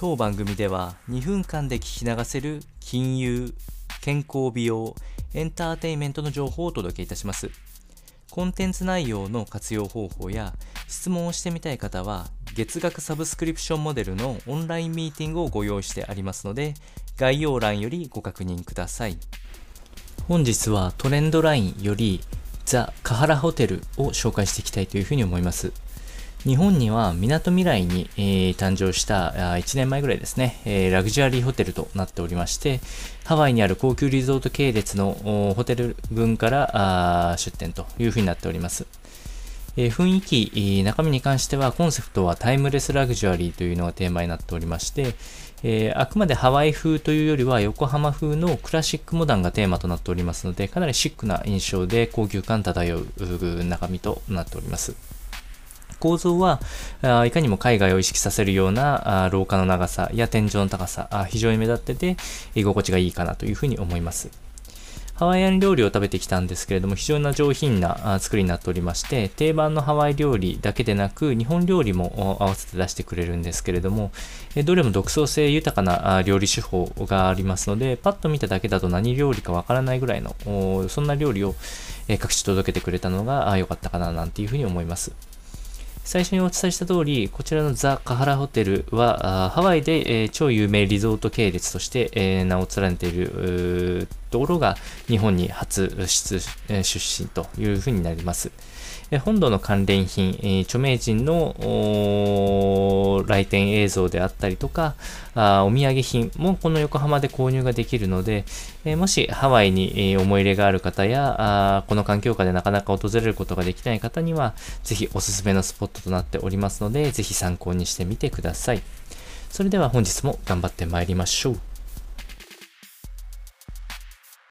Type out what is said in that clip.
当番組では2分間で聞き流せる金融、健康美容、エンターテインメントの情報をお届けいたします。コンテンツ内容の活用方法や質問をしてみたい方は月額サブスクリプションモデルのオンラインミーティングをご用意してありますので概要欄よりご確認ください。本日はトレンドラインよりザ・カハラホテルを紹介していきたいというふうに思います。日本には港未来に、えー、誕生した1年前ぐらいですね、えー、ラグジュアリーホテルとなっておりまして、ハワイにある高級リゾート系列のホテル群から出店というふうになっております。えー、雰囲気、中身に関してはコンセプトはタイムレスラグジュアリーというのがテーマになっておりまして、えー、あくまでハワイ風というよりは横浜風のクラシックモダンがテーマとなっておりますので、かなりシックな印象で高級感漂う中身となっております。構造はいかにも海外を意識させるような廊下の長さや天井の高さ、非常に目立ってて居心地がいいかなというふうに思います。ハワイアン料理を食べてきたんですけれども、非常に上品な作りになっておりまして、定番のハワイ料理だけでなく、日本料理も合わせて出してくれるんですけれども、どれも独創性豊かな料理手法がありますので、パッと見ただけだと何料理かわからないぐらいの、そんな料理を各地届けてくれたのが良かったかななんていうふうに思います。最初にお伝えした通り、こちらのザ・カハラホテルは、ハワイで、えー、超有名リゾート系列として、えー、名を連ねているところが日本に初出出身というふうになります。本土の関連品、著名人の来店映像であったりとか、お土産品もこの横浜で購入ができるので、もしハワイに思い入れがある方や、この環境下でなかなか訪れることができない方には、ぜひおすすめのスポットとなっておりますので、ぜひ参考にしてみてください。それでは本日も頑張ってまいりましょう。